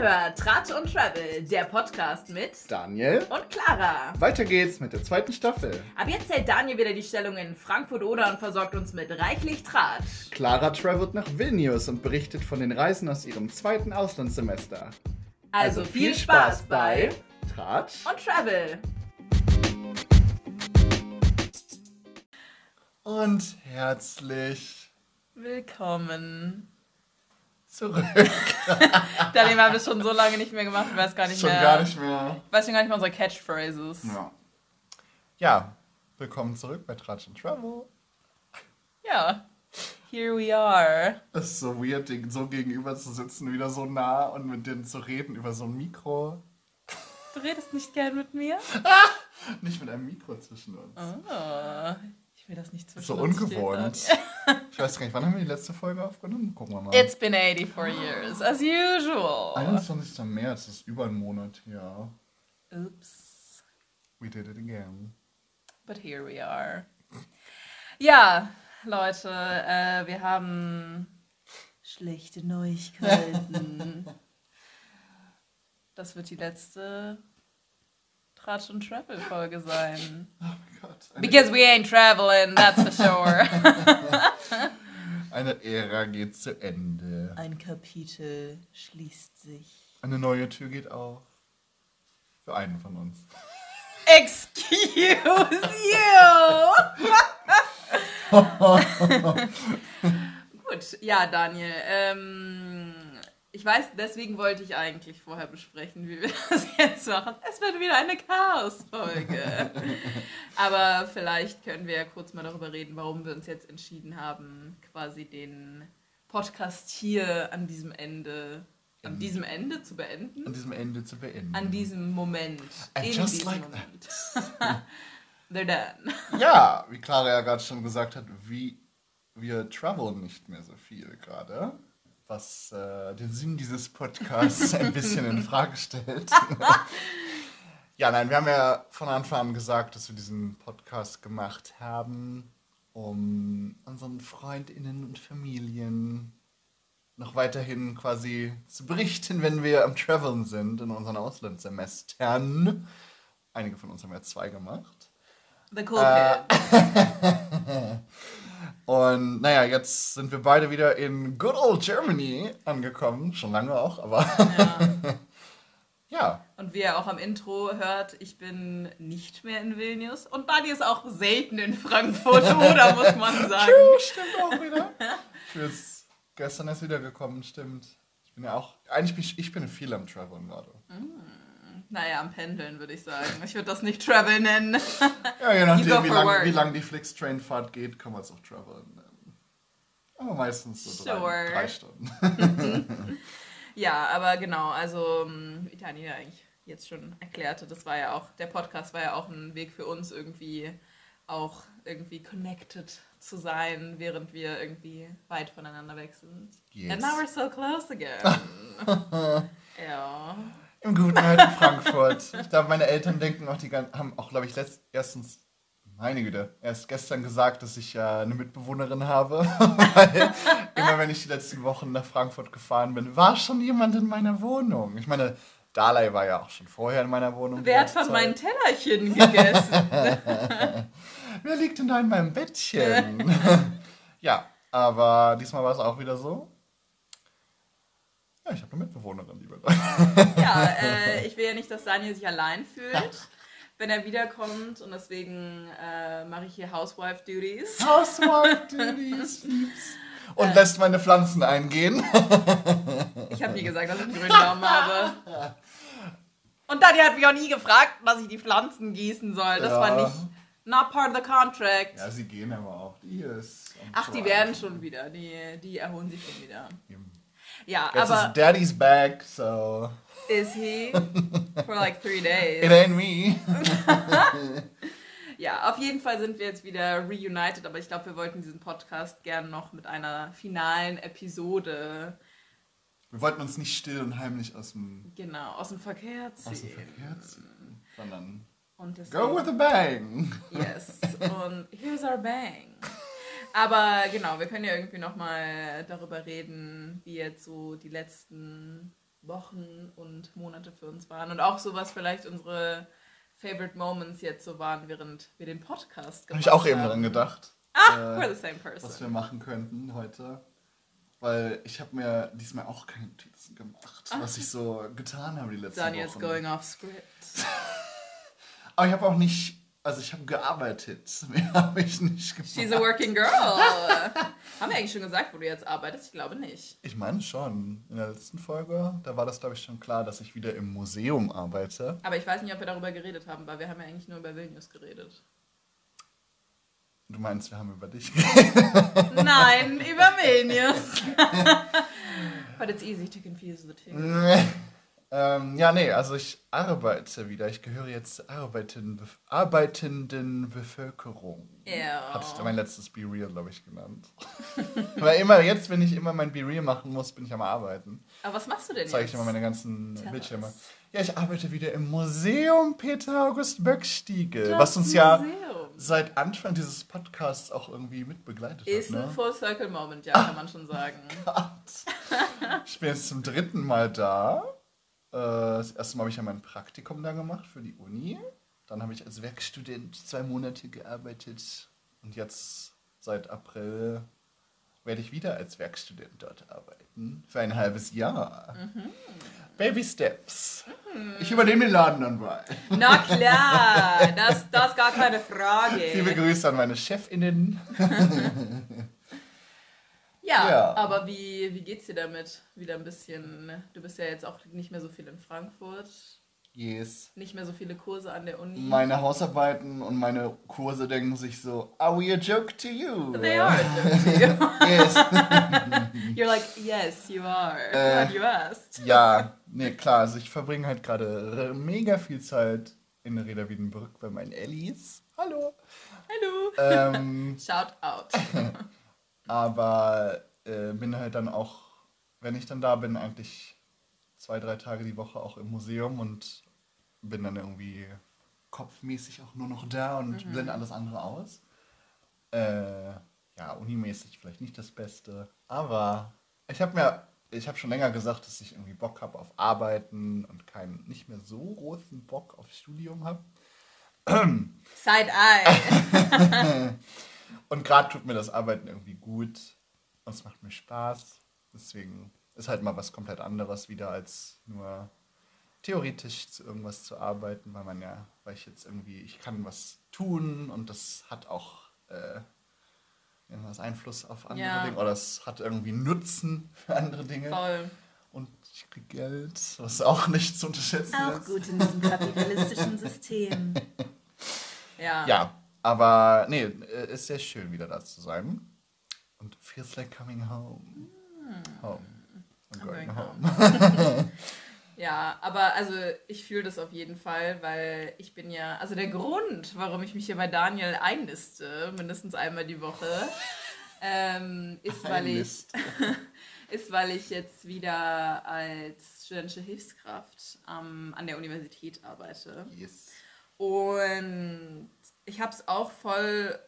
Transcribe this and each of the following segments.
hört Tratsch und Travel, der Podcast mit Daniel. und Clara. Weiter geht's mit der zweiten Staffel. Ab jetzt hält Daniel wieder die Stellung in Frankfurt-Oder und versorgt uns mit reichlich Tratsch. Clara travelt nach Vilnius und berichtet von den Reisen aus ihrem zweiten Auslandssemester. Also, viel Spaß bei Tratsch und Travel. und herzlich Willkommen. Zurück. Wir haben das schon so lange nicht mehr gemacht, ich weiß gar nicht Schon mehr. gar nicht mehr. Ich weiß schon gar nicht mehr unsere Catchphrases. Ja. ja, willkommen zurück bei Tratsch und Travel. Ja. Here we are. Es ist so weird, so gegenüber zu sitzen, wieder so nah und mit denen zu reden über so ein Mikro. Du redest nicht gern mit mir? Nicht mit einem Mikro zwischen uns. Oh, will das nicht zwischen So ungewohnt. Ich weiß gar nicht, wann haben wir die letzte Folge aufgenommen? Gucken wir mal. It's been 84 years, as usual. 21. März ist über einen Monat her. Oops. We did it again. But here we are. Ja, Leute, äh, wir haben schlechte Neuigkeiten. das wird die letzte Tratsch und Travel Folge sein. Oh mein Gott. Eine, Because we ain't traveling, that's for sure. eine Ära geht zu Ende. Ein Kapitel schließt sich. Eine neue Tür geht auf. Für einen von uns. Excuse you! Gut, ja, Daniel. Ähm, ich weiß, deswegen wollte ich eigentlich vorher besprechen, wie wir das jetzt machen. Es wird wieder eine Chaos-Folge. Aber vielleicht können wir ja kurz mal darüber reden, warum wir uns jetzt entschieden haben, quasi den Podcast hier an diesem Ende, an diesem Ende zu beenden. An diesem Ende zu beenden. An diesem Moment. And in just diesem like Moment. They're done. Ja, wie Clara ja gerade schon gesagt hat, wie wir traveln nicht mehr so viel gerade. Was äh, den Sinn dieses Podcasts ein bisschen in Frage stellt. ja, nein, wir haben ja von Anfang an gesagt, dass wir diesen Podcast gemacht haben, um unseren Freundinnen und Familien noch weiterhin quasi zu berichten, wenn wir am Traveln sind in unseren Auslandssemestern. Einige von uns haben ja zwei gemacht. The cool Äh. Und naja, jetzt sind wir beide wieder in good old Germany angekommen. Schon lange auch, aber Ja. ja. Und wie ihr auch am Intro hört, ich bin nicht mehr in Vilnius. Und Buddy ist auch selten in Frankfurt, oder muss man sagen. True, stimmt auch wieder. Ich bin gestern erst wiedergekommen, stimmt. Ich bin ja auch, eigentlich bin ich, ich bin viel am Traveln gerade. Naja, am Pendeln würde ich sagen. Ich würde das nicht Travel nennen. Ja, je nachdem, wie lang, wie lang die Flix-Train-Fahrt geht, kann man es auch traveln. Aber meistens so drei, Sure. drei Stunden. Ja, aber genau, also ähm, wie Tanja eigentlich jetzt schon erklärte, das war ja auch, der Podcast war ja auch ein Weg für uns irgendwie auch irgendwie connected zu sein, während wir irgendwie weit voneinander weg sind. Yes. And now we're so close again. ja. Im guten alten Frankfurt. Ich glaube, meine Eltern denken auch, die haben auch, glaube ich, letzt, erstens, meine Güte, erst gestern gesagt, dass ich äh, eine Mitbewohnerin habe. Weil immer wenn ich die letzten Wochen nach Frankfurt gefahren bin, war schon jemand in meiner Wohnung. Ich meine, Dalai war ja auch schon vorher in meiner Wohnung. Wer hat von meinen Zeit. Tellerchen gegessen? Wer liegt denn da in meinem Bettchen? ja, aber diesmal war es auch wieder so. Ja, ich habe eine Mitbewohnerin, liebe ja, äh, ich will ja nicht, dass Daniel sich allein fühlt, wenn er wiederkommt und deswegen äh, mache ich hier Housewife Duties. Housewife Duties, Liebs. Und lässt meine Pflanzen eingehen. Ich habe nie gesagt, dass ich einen grünen Daumen habe. Und Daniel hat mich auch nie gefragt, dass ich die Pflanzen gießen soll. Das Ja. war nicht not part of the contract. Ja, sie gehen aber auch. Die ist. Ach, die werden schon wieder. Die, die erholen sich schon wieder. Eben. Ja, Jetzt aber Daddy's back, so. is he? For like three It days. ain't me. Ja, auf jeden Fall sind wir jetzt wieder reunited, aber ich glaube, wir wollten diesen Podcast gern noch mit einer finalen Episode, Wir wollten uns nicht still und heimlich aus dem, genau, aus dem Verkehr ziehen. aus dem Verkehr ziehen, sondern Und deswegen, go with a bang. Yes. Und here's our bang. Aber genau, wir können ja irgendwie nochmal darüber reden, wie jetzt so die letzten Wochen und Monate für uns waren. Und auch so, was vielleicht unsere Favorite Moments jetzt so waren, während wir den Podcast gemacht haben. Habe ich auch eben dran gedacht. Ah, äh, we're the same person. Was wir machen könnten heute. Weil ich habe mir diesmal auch keine Notizen gemacht, Ach. was ich so getan habe die letzten Daniel's Wochen. Daniel's going off script. Aber ich habe auch nicht also ich habe gearbeitet. Mehr habe ich nicht gemacht. She's a working girl. Haben wir eigentlich schon gesagt, wo du jetzt arbeitest? Ich glaube nicht. Ich meine schon. In der letzten Folge, da war das, glaube ich, schon klar, dass ich wieder im Museum arbeite. Aber ich weiß nicht, ob wir darüber geredet haben, weil wir haben ja eigentlich nur über Vilnius geredet. Du meinst, wir haben über dich geredet? Nein, über Vilnius. But it's easy to confuse the two. Ähm, ja, nee, also ich arbeite wieder. Ich gehöre jetzt zur arbeitenden, arbeitenden Bevölkerung. Ja. Hatte ich mein letztes Be Real, glaube ich, genannt. Weil immer jetzt, wenn ich immer mein Be Real machen muss, bin ich am Arbeiten. Aber was machst du denn Zeige ich immer meine ganzen Tell Bildschirme. Us. Ja, ich arbeite wieder im Museum Peter August Böckstiegel, was uns ja Museum. seit Anfang dieses Podcasts auch irgendwie mitbegleitet Ist hat. Ist ein ne? Full Circle Moment, ja, kann man schon sagen. Gott. Ich bin jetzt zum dritten Mal da. Äh, das erste Mal habe ich ja mein Praktikum da gemacht für die Uni. Dann habe ich als Werkstudent zwei Monate gearbeitet. Und jetzt seit April werde ich wieder als Werkstudent dort arbeiten. Für ein halbes Jahr. Mhm. Baby Steps. Mhm. Ich übernehme den Laden dann mal. Na klar, das, das ist gar keine Frage. Liebe Grüße an meine Chefinnen. Ja, ja, aber wie, wie geht's dir damit? Wieder ein bisschen. Ne? Du bist ja jetzt auch nicht mehr so viel in Frankfurt. Yes. Nicht mehr so viele Kurse an der Uni. Meine Hausarbeiten und meine Kurse denken sich so, are we a joke to you? They are a joke to you. yes. You're like, yes, you are. Äh, What you asked. ja, nee, klar. Also ich verbringe halt gerade mega viel Zeit in Reda Wiedenbrück bei meinen Ellis. Hallo. Hallo. Ähm, Shout out. Aber äh, bin halt dann auch, wenn ich dann da bin, eigentlich zwei, drei Tage die Woche auch im Museum und bin dann irgendwie kopfmäßig auch nur noch da und mhm. blende alles andere aus. Äh, ja, unimäßig vielleicht nicht das Beste, aber ich habe mir, ich habe schon länger gesagt, dass ich irgendwie Bock habe auf Arbeiten und keinen nicht mehr so großen Bock aufs Studium habe. Side-Eye. Und gerade tut mir das Arbeiten irgendwie gut und es macht mir Spaß. Deswegen ist halt mal was komplett anderes wieder als nur theoretisch zu irgendwas zu arbeiten, weil man ja, weil ich jetzt irgendwie, ich kann was tun und das hat auch äh, irgendwas Einfluss auf andere ja. Dinge oder es hat irgendwie Nutzen für andere Dinge. Voll. Und ich kriege Geld, was auch nicht zu unterschätzen auch ist. Auch gut in diesem kapitalistischen System. ja. Ja, aber nee, äh, ist sehr schön, wieder da zu sein. Und feels like coming home. Mm. Home. I'm going, going home. home. ja, aber also ich fühle das auf jeden Fall, weil ich bin ja, also der Grund, warum ich mich hier bei Daniel einliste, mindestens einmal die Woche, ähm, ist, weil ich, ist, weil ich jetzt wieder als studentische Hilfskraft ähm, an der Universität arbeite. Yes. Und ich habe es auch voll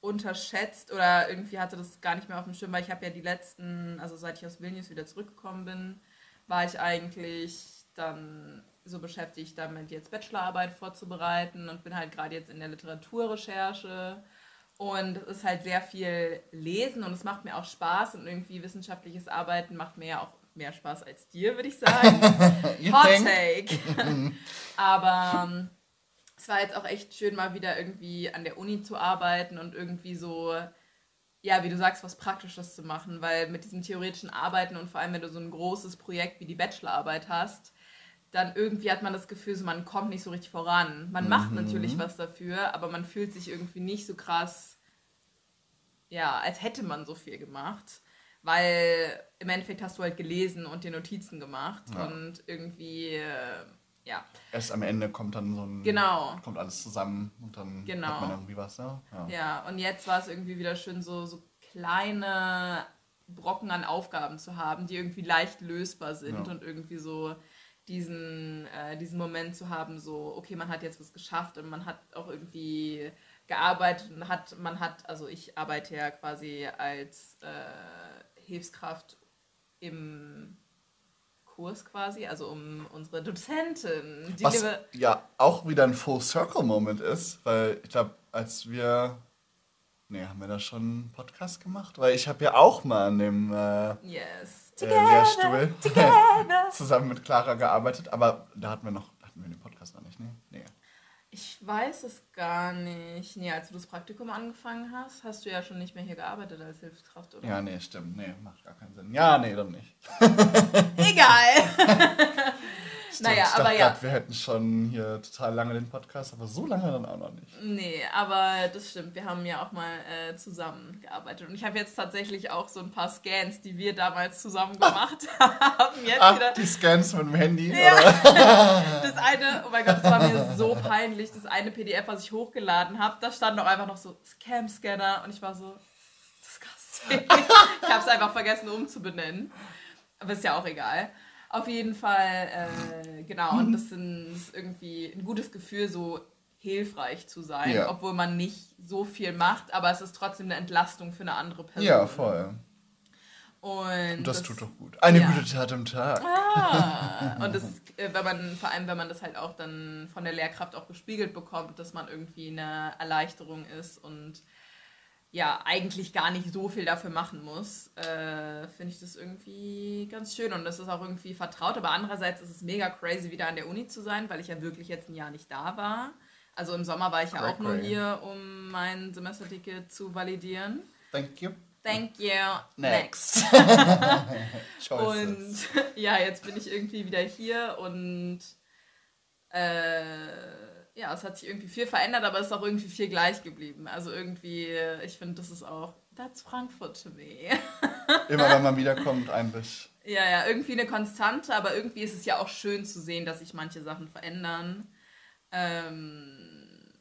unterschätzt oder irgendwie hatte das gar nicht mehr auf dem Schirm, weil ich habe ja die letzten, also seit ich aus Vilnius wieder zurückgekommen bin, war ich eigentlich dann so beschäftigt damit, jetzt Bachelorarbeit vorzubereiten und bin halt gerade jetzt in der Literaturrecherche und es ist halt sehr viel Lesen und es macht mir auch Spaß und irgendwie wissenschaftliches Arbeiten macht mir ja auch mehr Spaß als dir, würde ich sagen. Hot Take. Aber es war jetzt auch echt schön, mal wieder irgendwie an der Uni zu arbeiten und irgendwie so, ja, wie du sagst, was Praktisches zu machen, weil mit diesem theoretischen Arbeiten und vor allem, wenn du so ein großes Projekt wie die Bachelorarbeit hast, dann irgendwie hat man das Gefühl, so, man kommt nicht so richtig voran. Man mhm. macht natürlich was dafür, aber man fühlt sich irgendwie nicht so krass, ja, als hätte man so viel gemacht. Weil im Endeffekt hast du halt gelesen und dir Notizen gemacht ja. und irgendwie äh, ja. Erst am Ende kommt dann so ein. Genau. Kommt alles zusammen und dann genau. hat man irgendwie was, ne? Ja, ja und jetzt war es irgendwie wieder schön, so, so kleine Brocken an Aufgaben zu haben, die irgendwie leicht lösbar sind ja. und irgendwie so diesen, äh, diesen Moment zu haben, so, okay, man hat jetzt was geschafft und man hat auch irgendwie gearbeitet und hat, man hat, also ich arbeite ja quasi als äh, Hilfskraft im Kurs quasi, also um unsere Dozentin, die Was liebe, ja auch wieder ein Full-Circle-Moment ist, weil ich glaube, als wir. Nee, haben wir da schon einen Podcast gemacht? Weil ich habe ja auch mal an dem äh, yes, äh, together, Lehrstuhl together. zusammen mit Clara gearbeitet, aber da hatten wir noch, hatten wir den Podcast noch nicht, ne? Nee. Ich weiß es gar nicht. Nee, als du das Praktikum angefangen hast, hast du ja schon nicht mehr hier gearbeitet als Hilfskraft, oder? Ja, nee, stimmt. Nee, macht gar keinen Sinn. Ja, nee, dann nicht. Egal. Stimmt, Naja, ich dachte aber ja. grad, wir hätten schon hier total lange den Podcast, aber so lange dann auch noch nicht. Nee, aber das stimmt. Wir haben ja auch mal äh, zusammengearbeitet. Und ich habe jetzt tatsächlich auch so ein paar Scans, die wir damals zusammen gemacht haben. Jetzt Ach, wieder. die Scans mit dem Handy? Ja. Das eine, oh mein Gott, das war mir so peinlich. Das eine PDF, was ich hochgeladen habe, da stand doch einfach noch so Scam-Scanner. Und ich war so, disgusting. ich habe es einfach vergessen umzubenennen. Aber ist ja auch egal. Auf jeden Fall, äh, genau. Und das, sind, das ist irgendwie ein gutes Gefühl, so hilfreich zu sein, Ja. obwohl man nicht so viel macht, aber es ist trotzdem eine Entlastung für eine andere Person. Ja, voll. Und, Und das, tut doch gut. Eine ja. gute Tat am Tag. Ah, und das, äh, wenn man, vor allem wenn man das halt auch dann von der Lehrkraft auch gespiegelt bekommt, dass man irgendwie eine Erleichterung ist und ja, eigentlich gar nicht so viel dafür machen muss, äh, finde ich das irgendwie ganz schön und das ist auch irgendwie vertraut, aber andererseits ist es mega crazy, wieder an der Uni zu sein, weil ich ja wirklich jetzt ein Jahr nicht da war. Also im Sommer war ich ja auch nur hier, um mein Semesterticket zu validieren. Thank you. Thank you. Next. Choices. Und ja, jetzt bin ich irgendwie wieder hier und äh, ja, es hat sich irgendwie viel verändert, aber es ist auch irgendwie viel gleich geblieben. Also irgendwie, ich finde, das ist auch, that's Frankfurt to me. Immer wenn man wiederkommt, eigentlich. ja, ja, irgendwie eine Konstante, aber irgendwie ist es ja auch schön zu sehen, dass sich manche Sachen verändern. Ähm,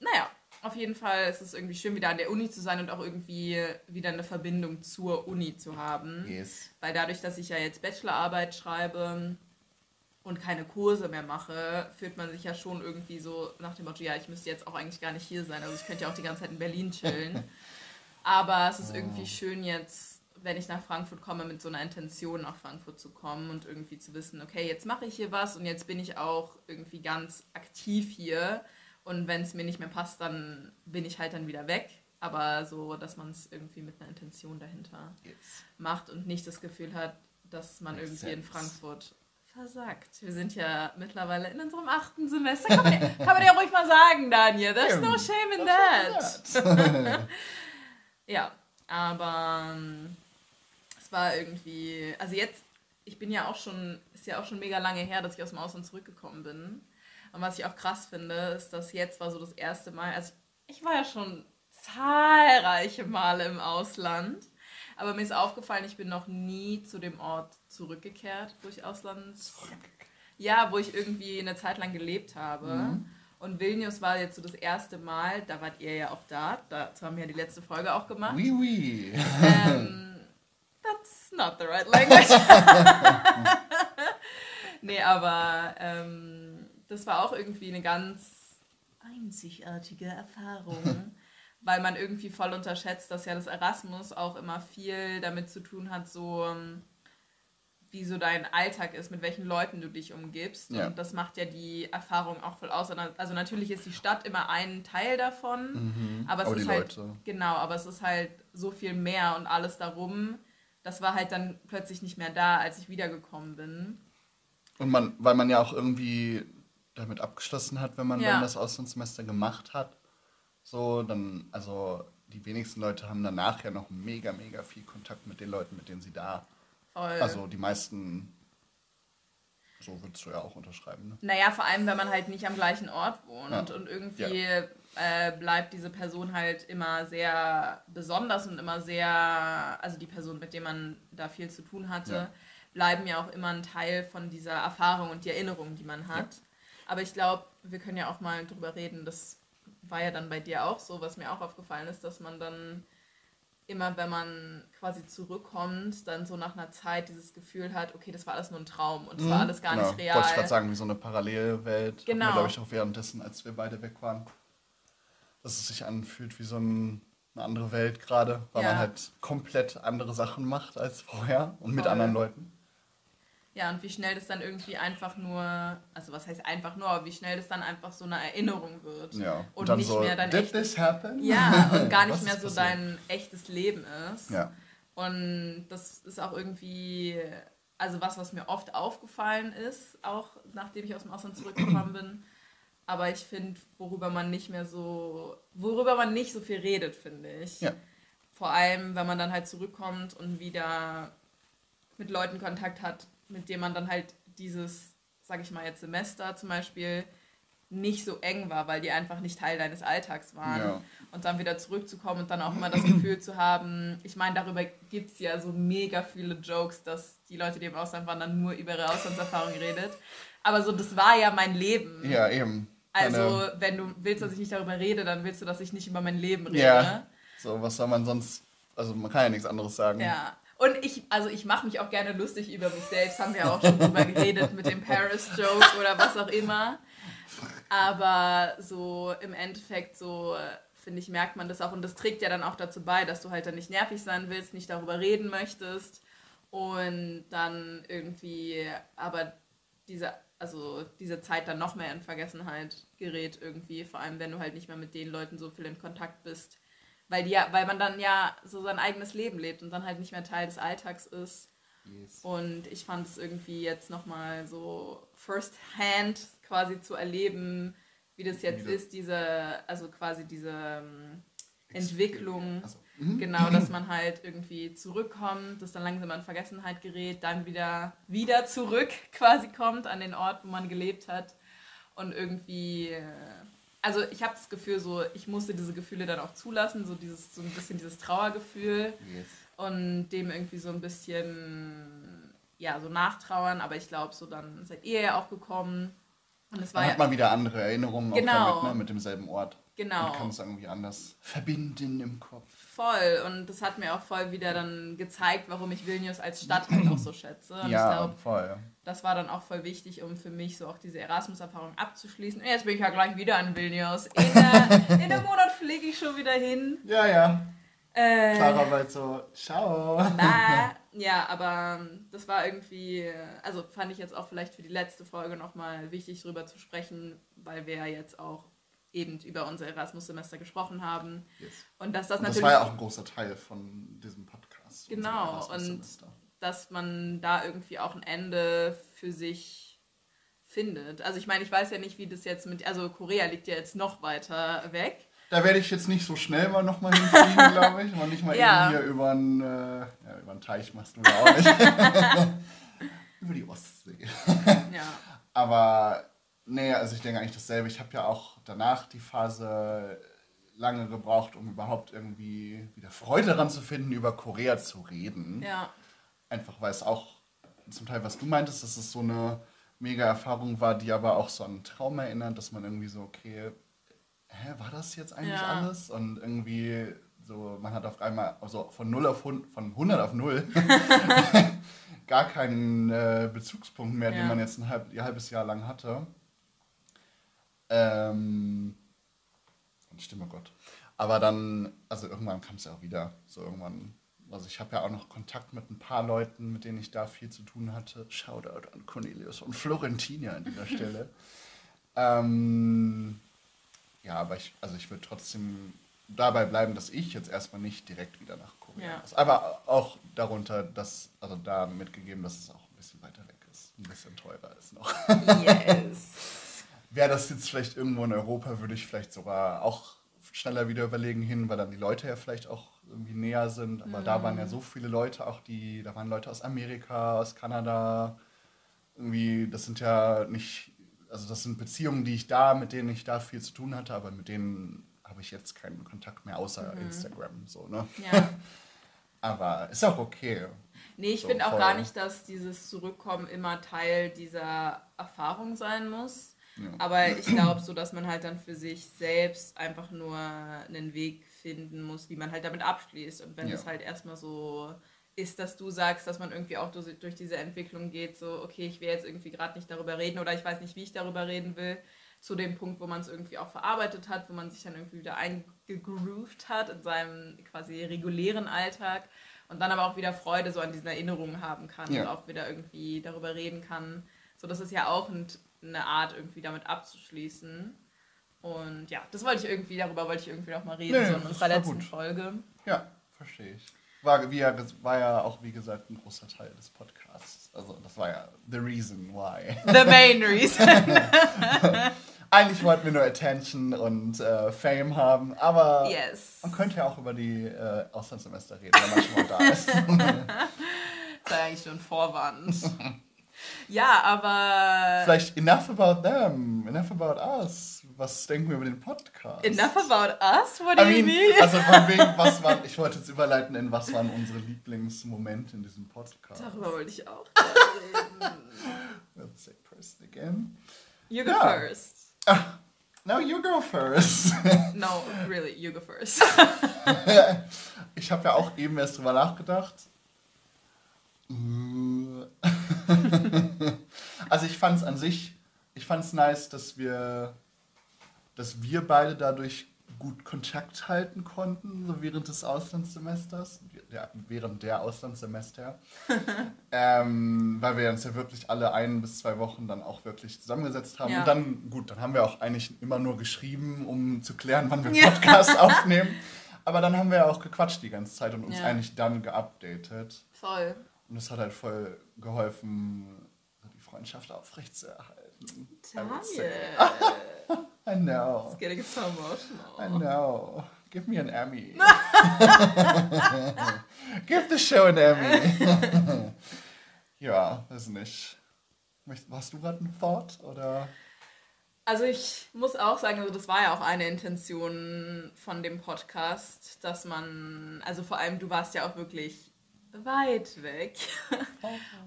naja, auf jeden Fall ist es irgendwie schön, wieder an der Uni zu sein und auch irgendwie wieder eine Verbindung zur Uni zu haben. Yes. Weil dadurch, dass ich ja jetzt Bachelorarbeit schreibe und keine Kurse mehr mache, fühlt man sich ja schon irgendwie so nach dem Motto, ja, ich müsste jetzt auch eigentlich gar nicht hier sein. Also ich könnte ja auch die ganze Zeit in Berlin chillen. Aber es ist irgendwie schön jetzt, wenn ich nach Frankfurt komme, mit so einer Intention nach Frankfurt zu kommen und irgendwie zu wissen, okay, jetzt mache ich hier was und jetzt bin ich auch irgendwie ganz aktiv hier. Und wenn es mir nicht mehr passt, dann bin ich halt dann wieder weg. Aber so, dass man es irgendwie mit einer Intention dahinter yes. macht und nicht das Gefühl hat, dass man Makes irgendwie in sense. Frankfurt versagt. Wir sind ja mittlerweile in unserem achten Semester. Kann man, kann man ja ruhig mal sagen, Daniel. There's no shame in that. Ja, aber ähm, es war irgendwie, also jetzt, ich bin ja auch schon, ist ja auch schon mega lange her, dass ich aus dem Ausland zurückgekommen bin. Und was ich auch krass finde, ist, dass jetzt war so das erste Mal, also ich war ja schon zahlreiche Male im Ausland, aber mir ist aufgefallen, ich bin noch nie zu dem Ort zurückgekehrt, wo ich Ausland, ja, wo ich irgendwie eine Zeit lang gelebt habe. Und Vilnius war jetzt so das erste Mal, da wart ihr ja auch da, dazu haben wir ja die letzte Folge auch gemacht. Oui, oui. Ähm, that's not the right language. nee, aber ähm, das war auch irgendwie eine ganz einzigartige Erfahrung, weil man irgendwie voll unterschätzt, dass ja das Erasmus auch immer viel damit zu tun hat, so ähm, wie so dein Alltag ist, mit welchen Leuten du dich umgibst. Ja. Und das macht ja die Erfahrung auch voll aus. Also natürlich ist die Stadt immer ein Teil davon, aber es Aber ist die halt Leute. genau, aber es ist halt so viel mehr und alles darum. Das war halt dann plötzlich nicht mehr da, als ich wiedergekommen bin. Und man, weil man ja auch irgendwie damit abgeschlossen hat, wenn man Ja. dann das Auslandssemester gemacht hat. So, dann, also die wenigsten Leute haben danach ja noch mega, mega viel Kontakt mit den Leuten, mit denen sie da. Voll. Also die meisten, so würdest du ja auch unterschreiben, ne? Naja, vor allem, wenn man halt nicht am gleichen Ort wohnt Ja. und irgendwie äh, bleibt diese Person halt immer sehr besonders und immer sehr, also die Person, mit der man da viel zu tun hatte, Ja. bleiben ja auch immer ein Teil von dieser Erfahrung und die Erinnerung, die man hat. Aber ich glaube, wir können ja auch mal drüber reden, das war ja dann bei dir auch so, was mir auch aufgefallen ist, dass man dann immer, wenn man quasi zurückkommt, dann so nach einer Zeit dieses Gefühl hat, okay, das war alles nur ein Traum und das war alles gar Genau. nicht real. Wollte ich gerade sagen, wie so eine Parallelwelt. Genau. glaube ich, auch währenddessen, als wir beide weg waren. Dass es sich anfühlt wie so ein, eine andere Welt gerade, weil Ja. man halt komplett andere Sachen macht als vorher und mit Voll. anderen Leuten. Ja, und wie schnell das dann irgendwie einfach nur, also was heißt einfach nur, aber wie schnell das dann einfach so eine Erinnerung wird. Ja. Und, nicht so, mehr dein did echtes, this happen? ja, und gar nicht mehr so passiert? dein echtes Leben ist. Ja. Und das ist auch irgendwie, also was, was mir oft aufgefallen ist, auch nachdem ich aus dem Ausland zurückgekommen bin. Aber ich finde, worüber man nicht mehr so, worüber man nicht so viel redet, finde ich. Ja. Vor allem, wenn man dann halt zurückkommt und wieder mit Leuten Kontakt hat, mit denen man dann halt dieses, sag ich mal jetzt Semester zum Beispiel, nicht so eng war, weil die einfach nicht Teil deines Alltags waren. Ja. Und dann wieder zurückzukommen und dann auch immer das Gefühl zu haben, ich meine, darüber gibt es ja so mega viele Jokes, dass die Leute, die im Ausland waren, dann nur über ihre Auslandserfahrung redet. Aber so, das war ja mein Leben. Ja, eben. Also, Meine- wenn du willst, dass ich nicht darüber rede, dann willst du, dass ich nicht über mein Leben rede. Ja. so, was soll man sonst, also man kann ja nichts anderes sagen. Ja. Und ich, also ich mache mich auch gerne lustig über mich selbst, haben wir auch schon drüber geredet mit dem Paris-Joke oder was auch immer. Aber so im Endeffekt so, finde ich, merkt man das auch. Und das trägt ja dann auch dazu bei, dass du halt dann nicht nervig sein willst, nicht darüber reden möchtest. Und dann irgendwie aber diese, also diese Zeit dann noch mehr in Vergessenheit gerät irgendwie, vor allem wenn du halt nicht mehr mit den Leuten so viel in Kontakt bist, weil die ja, weil man dann ja so sein eigenes Leben lebt und dann halt nicht mehr Teil des Alltags ist. Yes. Und ich fand es irgendwie jetzt nochmal so first hand quasi zu erleben, wie das jetzt Wieder. ist, diese, also quasi diese ähm, Entwicklung. Also, mhm. Genau, dass man halt irgendwie zurückkommt, das dann langsam in Vergessenheit gerät, dann wieder, wieder zurück quasi kommt an den Ort, wo man gelebt hat. Und irgendwie, äh, also ich habe das Gefühl, so, ich musste diese Gefühle dann auch zulassen, so dieses, so ein bisschen dieses Trauergefühl Yes. und dem irgendwie so ein bisschen, ja, so nachtrauern. Aber ich glaube, so dann seid ihr ja auch gekommen. Und es war Dann ja, hat man wieder andere Erinnerungen Genau. auch damit, ne, mit demselben Ort. Genau. Man kann es irgendwie anders verbinden im Kopf. Voll. Und das hat mir auch voll wieder dann gezeigt, warum ich Vilnius als Stadt halt auch so schätze. Und ich ja, glaube, voll. das war dann auch voll wichtig, um für mich so auch diese Erasmus-Erfahrung abzuschließen. Und jetzt bin ich ja gleich wieder in Vilnius. In, in einem Monat fliege ich schon wieder hin. Ja, ja. Äh, Clara war so, ciao. na, ja, aber ähm, das war irgendwie, äh, also fand ich jetzt auch vielleicht für die letzte Folge nochmal wichtig, drüber zu sprechen, weil wir ja jetzt auch eben über unser Erasmus-Semester gesprochen haben. Yes. Und dass das Und das natürlich war ja auch ein großer Teil von diesem Podcast. Genau, Erasmus-Semester. dass man da irgendwie auch ein Ende für sich findet. Also ich meine, ich weiß ja nicht, wie das jetzt mit, also Korea liegt ja jetzt noch weiter weg. Da werde ich jetzt nicht so schnell mal nochmal hinfliegen, glaube ich. Und nicht mal Ja. eben hier über einen, äh, ja, über einen Teich machst du auch nicht. über die Ostsee. Ja, Aber nee, also ich denke eigentlich dasselbe. Ich habe ja auch danach die Phase lange gebraucht, um überhaupt irgendwie wieder Freude daran zu finden, über Korea zu reden. ja, Einfach weil es auch zum Teil, was du meintest, dass es so eine mega Erfahrung war, die aber auch so an einen Traum erinnert, dass man irgendwie so, okay, hä, war das jetzt eigentlich Ja. alles? Und irgendwie so, man hat auf einmal, also von 0 auf 100, von 100 auf 0 gar keinen äh, Bezugspunkt mehr, Ja. den man jetzt ein, halb, ein halbes Jahr lang hatte. Ähm, Stimme Gott. Aber dann, also irgendwann kam es ja auch wieder. So irgendwann, also ich habe ja auch noch Kontakt mit ein paar Leuten, mit denen ich da viel zu tun hatte. Shoutout an Cornelius und Florentina an dieser Stelle. ähm, ja, aber ich, also ich würde trotzdem dabei bleiben, dass ich jetzt erstmal nicht direkt wieder nach Korea Ja. muss. Aber auch darunter, dass, also da mitgegeben, dass es auch ein bisschen weiter weg ist. Ein bisschen teurer ist noch. yes. Wäre das jetzt vielleicht irgendwo in Europa, würde ich vielleicht sogar auch schneller wieder überlegen hin, weil dann die Leute ja vielleicht auch irgendwie näher sind. Aber da waren ja so viele Leute, auch die, da waren Leute aus Amerika, aus Kanada. Irgendwie, das sind ja nicht, also das sind Beziehungen, die ich da, mit denen ich da viel zu tun hatte, aber mit denen habe ich jetzt keinen Kontakt mehr außer Instagram. So, ne? Ja. Aber ist auch okay. Nee, ich So, finde auch voll. gar nicht, dass dieses Zurückkommen immer Teil dieser Erfahrung sein muss. Ja. Aber ich glaube so, dass man halt dann für sich selbst einfach nur einen Weg finden muss, wie man halt damit abschließt. Und wenn Ja. es halt erstmal so ist, dass du sagst, dass man irgendwie auch durch durch diese Entwicklung geht, so, okay, ich will jetzt irgendwie gerade nicht darüber reden oder ich weiß nicht, wie ich darüber reden will, zu dem Punkt, wo man es irgendwie auch verarbeitet hat, wo man sich dann irgendwie wieder eingegroovt hat in seinem quasi regulären Alltag und dann aber auch wieder Freude so an diesen Erinnerungen haben kann Ja. und auch wieder irgendwie darüber reden kann. So, das ist ja auch ein, eine Art, irgendwie damit abzuschließen. Und ja, das wollte ich irgendwie, darüber wollte ich irgendwie noch mal reden, Nee, so in unserer letzten gut. Folge. Ja, verstehe ich. War, wie war ja auch, wie gesagt, ein großer Teil des Podcasts. Also, das war ja the reason why. The main reason. Eigentlich wollten wir nur Attention und äh, Fame haben, aber yes. man könnte ja auch über die äh, Auslandssemester reden, wenn man schon mal da ist. Das war eigentlich ein Vorwand. ja, aber Vielleicht enough about them, enough about us. Was denken wir über den Podcast? enough about us? What do I you mean, mean? also von wegen, was waren, ich wollte jetzt überleiten in was waren unsere Lieblingsmomente in diesem Podcast. Darüber wollte ich auch reden. Let's say person again. You go Ja. first. Now you go first. No, really, you go first. Ich habe ja auch eben erst drüber nachgedacht. Also ich fand es an sich, ich fand es nice, dass wir, dass wir beide dadurch gut Kontakt halten konnten, so während des Auslandssemesters, ja, während der Auslandssemester. ähm, weil wir uns ja wirklich alle ein bis zwei Wochen dann auch wirklich zusammengesetzt haben. Ja. Und dann, gut, dann haben wir auch eigentlich immer nur geschrieben, um zu klären, wann wir Ja. Podcast aufnehmen. Aber dann haben wir ja auch gequatscht die ganze Zeit und uns Ja. eigentlich dann geupdatet. Voll. Und das hat halt voll geholfen, die Freundschaft aufrechtzuerhalten. I. Daniel. I know. It's getting so I emotional. know. Give me an Emmy. Give the show an Emmy. ja, weiß nicht. Hast du gerade einen Thought? Oder? Also ich muss auch sagen, also das war ja auch eine Intention von dem Podcast, dass man, also vor allem du warst ja auch wirklich weit weg.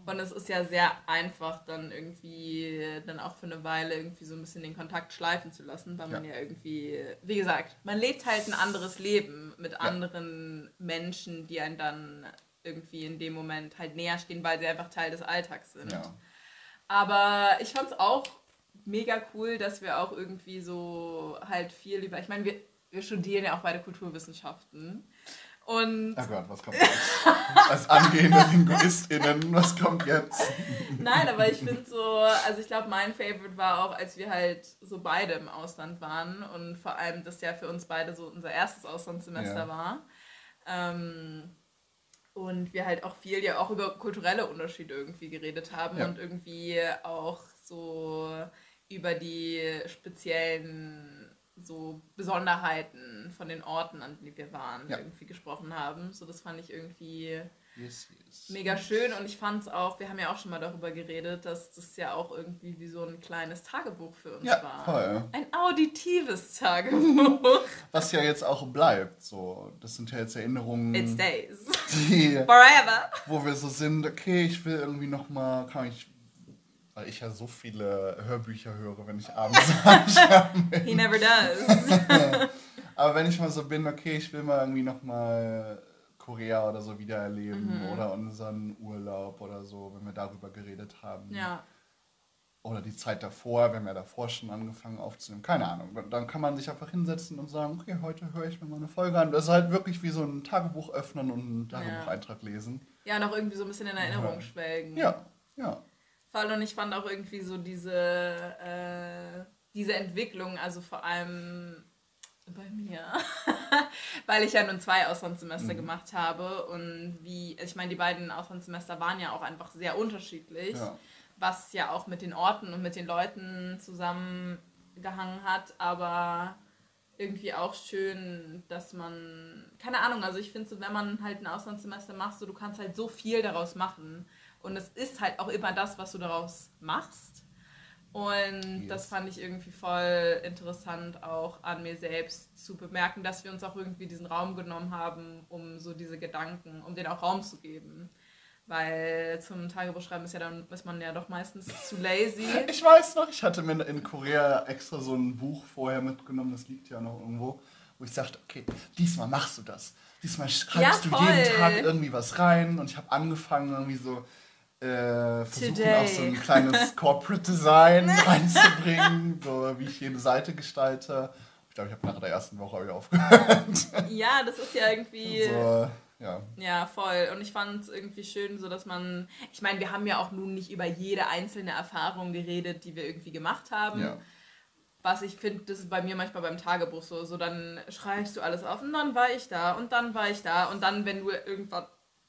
Und es ist ja sehr einfach, dann irgendwie, dann auch für eine Weile irgendwie so ein bisschen den Kontakt schleifen zu lassen, weil man Ja. ja irgendwie, wie gesagt, man lebt halt ein anderes Leben mit anderen Menschen, die einen dann irgendwie in dem Moment halt näher stehen, weil sie einfach Teil des Alltags sind. Ja. Aber ich fand es auch mega cool, dass wir auch irgendwie so halt viel über. Ich meine, wir, wir studieren ja auch beide Kulturwissenschaften. Und Oh Gott, was kommt jetzt? Als angehende LinguistInnen, was kommt jetzt? nein, aber ich finde so, also ich glaube, mein Favorite war auch, als wir halt so beide im Ausland waren und vor allem das ja für uns beide so unser erstes Auslandssemester Ja. war. Ähm, und wir halt auch viel ja auch über kulturelle Unterschiede irgendwie geredet haben Ja. und irgendwie auch so über die speziellen so Besonderheiten von den Orten, an denen wir waren, Ja. irgendwie gesprochen haben. So, das fand ich irgendwie Yes, yes. mega schön und ich fand es auch, wir haben ja auch schon mal darüber geredet, dass das ja auch irgendwie wie so ein kleines Tagebuch für uns Ja, war. voll. Ein auditives Tagebuch. Was ja jetzt auch bleibt. So, das sind ja jetzt Erinnerungen, It stays. die, Forever. wo wir so sind, okay, ich will irgendwie nochmal, kann ich, weil ich ja so viele Hörbücher höre, wenn ich abends bin. He never does. Aber wenn ich mal so bin, okay, ich will mal irgendwie nochmal Korea oder so wieder erleben Mhm. oder unseren Urlaub oder so, wenn wir darüber geredet haben. ja. Oder die Zeit davor, wir haben ja davor schon angefangen aufzunehmen. Keine Ahnung. Dann- kann man sich einfach hinsetzen und sagen, okay, heute höre ich mir mal eine Folge an. Das ist halt wirklich wie so ein Tagebuch öffnen und einen Tagebucheintrag lesen. Ja, auch irgendwie so ein bisschen in Erinnerung Ja. schwelgen. Ja, ja. Vor allem, und ich fand auch irgendwie so diese, äh, diese Entwicklung, also vor allem bei mir, weil ich ja nun zwei Auslandssemester Mhm. gemacht habe und wie, ich meine, die beiden Auslandssemester waren ja auch einfach sehr unterschiedlich, Ja. was ja auch mit den Orten und mit den Leuten zusammengehangen hat, aber irgendwie auch schön, dass man, keine Ahnung, also ich finde so, wenn man halt ein Auslandssemester macht, so du kannst halt so viel daraus machen und es ist halt auch immer das, was du daraus machst. Und Yes. das fand ich irgendwie voll interessant, auch an mir selbst zu bemerken, dass wir uns auch irgendwie diesen Raum genommen haben, um so diese Gedanken, um denen auch Raum zu geben. Weil zum Tagebuchschreiben ist ja dann ist man ja doch meistens zu lazy. Ich weiß noch, ich hatte mir in Korea extra so ein Buch vorher mitgenommen, das liegt ja noch irgendwo, wo ich sagte, okay, diesmal machst du das. Diesmal schreibst Ja, du jeden Tag irgendwie was rein und ich habe angefangen, irgendwie so äh, versuchen Today. auch so ein kleines Corporate Design reinzubringen, so wie ich jede Seite gestalte. Ich glaube, ich habe nach der ersten Woche aufgehört. Ja, das ist ja irgendwie. so, Ja. Ja, voll. Und ich fand es irgendwie schön, so dass man. Ich meine, wir haben ja auch nun nicht über jede einzelne Erfahrung geredet, die wir irgendwie gemacht haben. Ja. Was ich finde, das ist bei mir manchmal beim Tagebuch so. So, dann schreibst du alles auf und dann war ich da und dann war ich da. Und dann, wenn du irgendwann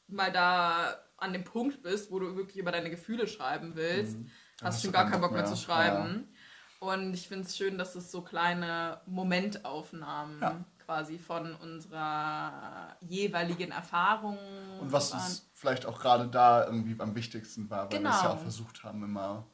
mal da an dem Punkt bist, wo du wirklich über deine Gefühle schreiben willst, Dann hast du du gar keinen Bock mehr mehr. zu schreiben. Und ich finde es schön, dass es so kleine Momentaufnahmen Ja. quasi von unserer jeweiligen Erfahrung Und was waren. uns vielleicht auch gerade da irgendwie am wichtigsten war, weil wir es ja Genau. auch versucht haben, immer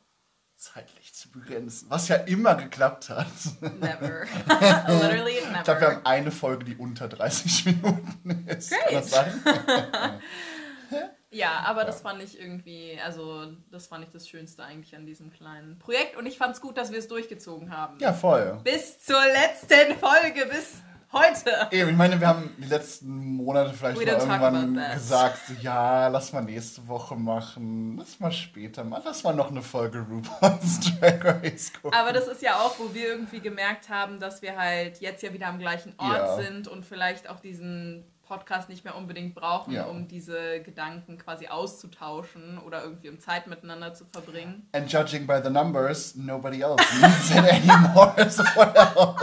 zeitlich zu begrenzen. Was ja immer geklappt hat. Never. Literally never. Ich glaube, wir haben eine Folge, die unter 30 Minuten ist. Kann Great. das sein? Ja, aber das fand ich irgendwie, also das fand ich das Schönste eigentlich an diesem kleinen Projekt. Und ich fand es gut, dass wir es durchgezogen haben. Ja, voll. Bis zur letzten Folge, bis heute. Eben, ich meine, wir haben die letzten Monate vielleicht irgendwann gesagt, ja, lass mal nächste Woche machen, lass mal später mal, lass mal noch eine Folge RuPaul's Drag Race gucken. Aber das ist ja auch, wo wir irgendwie gemerkt haben, dass wir halt jetzt ja wieder am gleichen Ort Ja. sind und vielleicht auch diesen Podcast nicht mehr unbedingt brauchen, Ja. um diese Gedanken quasi auszutauschen oder irgendwie um Zeit miteinander zu verbringen. And judging by the numbers, nobody else needs it anymore as well.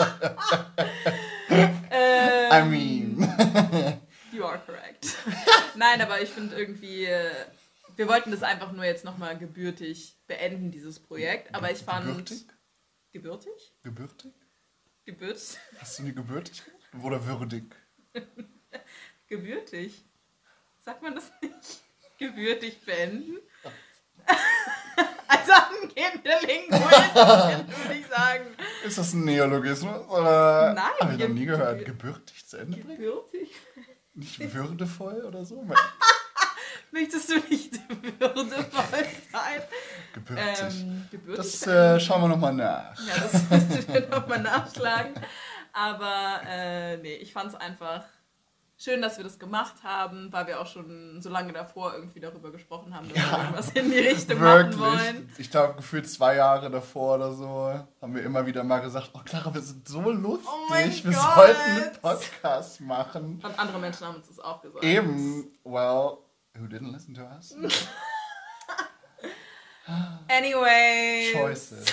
Ähm, I mean. You are correct. Nein, aber ich finde irgendwie, äh, wir wollten das einfach nur jetzt nochmal gebürtig beenden, dieses Projekt. Aber ich fand. Gebürtig? Gebürtig? Gebürtig? Gebürt? Hast du nie gebürtig? Oder würdig? Gebürtig? Sagt man das nicht? Gebürtig beenden? Als angehende Linguistin würde ich sagen. Ist das ein Neologismus? Oder? Nein, Hab ich noch nie gehört. ge- Gebürtig zu Ende bringen? Gebürtig? Nicht würdevoll oder so? Möchtest du nicht würdevoll sein? Gebürtig. Ähm, gebürtig das äh, schauen wir nochmal nach. Ja, das müssen wir nochmal nachschlagen. Aber äh, nee, ich fand es einfach schön, dass wir das gemacht haben, weil wir auch schon so lange davor irgendwie darüber gesprochen haben, dass wir Ja, irgendwas in die Richtung machen wollen. Wirklich. Ich glaube, gefühlt zwei Jahre davor oder so haben wir immer wieder mal gesagt, oh Clara, wir sind so lustig, Oh wir Gott. sollten einen Podcast machen. Und andere Menschen haben uns das auch gesagt. Eben, well, who didn't listen to us? Anyway. Choices.